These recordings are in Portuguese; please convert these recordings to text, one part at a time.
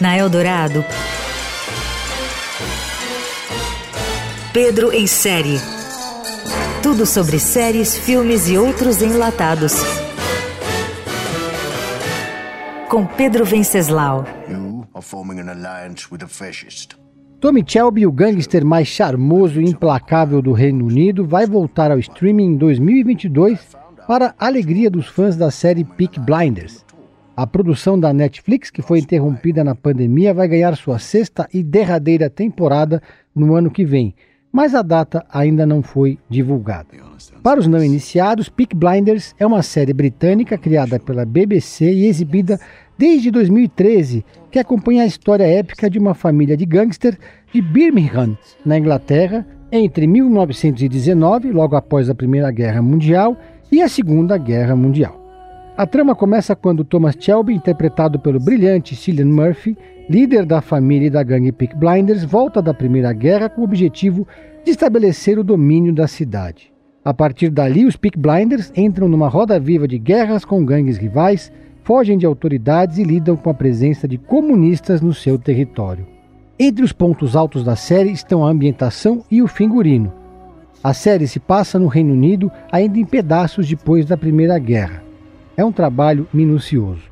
Na Eldorado, Pedro em série. Tudo sobre séries, filmes e outros enlatados. Com Pedro Venceslau. Tommy Shelby, o gangster mais charmoso e implacável do Reino Unido, vai voltar ao streaming em 2022 para a alegria dos fãs da série Peak Blinders. A produção da Netflix, que foi interrompida na pandemia, vai ganhar sua sexta e derradeira temporada no ano que vem, mas a data ainda não foi divulgada. Para os não iniciados, Peak Blinders é uma série britânica criada pela BBC e exibida desde 2013, que acompanha a história épica de uma família de gangster de Birmingham, na Inglaterra, entre 1919, logo após a Primeira Guerra Mundial, e a Segunda Guerra Mundial. A trama começa quando Thomas Shelby, interpretado pelo brilhante Cillian Murphy, líder da família e da gangue Peak Blinders, volta da Primeira Guerra com o objetivo de estabelecer o domínio da cidade. A partir dali, os Peak Blinders entram numa roda viva de guerras com gangues rivais, fogem de autoridades e lidam com a presença de comunistas no seu território. Entre os pontos altos da série estão a ambientação e o figurino. A série se passa no Reino Unido ainda em pedaços depois da Primeira Guerra. É um trabalho minucioso.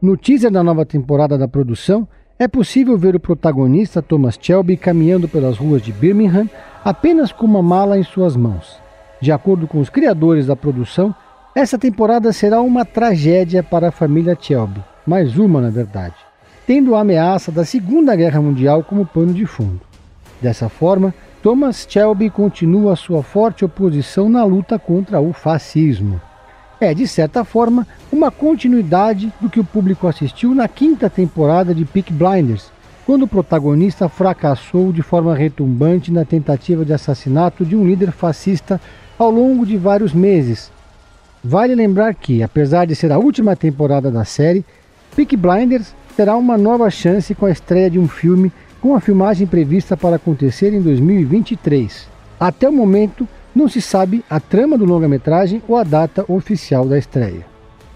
No teaser da nova temporada da produção, é possível ver o protagonista Thomas Shelby caminhando pelas ruas de Birmingham apenas com uma mala em suas mãos. De acordo com os criadores da produção, essa temporada será uma tragédia para a família Shelby, mais uma na verdade, tendo a ameaça da Segunda Guerra Mundial como pano de fundo. Dessa forma, Thomas Shelby continua sua forte oposição na luta contra o fascismo é, de certa forma, uma continuidade do que o público assistiu na quinta temporada de Peak Blinders, quando o protagonista fracassou de forma retumbante na tentativa de assassinato de um líder fascista ao longo de vários meses. Vale lembrar que, apesar de ser a última temporada da série, Peak Blinders terá uma nova chance com a estreia de um filme com a filmagem prevista para acontecer em 2023. Até o momento, não se sabe a trama do longa-metragem ou a data oficial da estreia.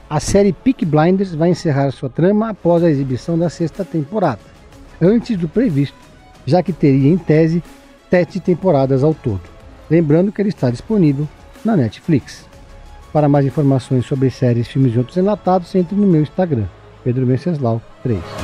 A série Peak Blinders vai encerrar sua trama após a exibição da sexta temporada, antes do previsto, já que teria em tese sete temporadas ao todo. Lembrando que ele está disponível na Netflix. Para mais informações sobre séries, filmes e outros enlatados, entre no meu Instagram, Pedro Venceslau 3.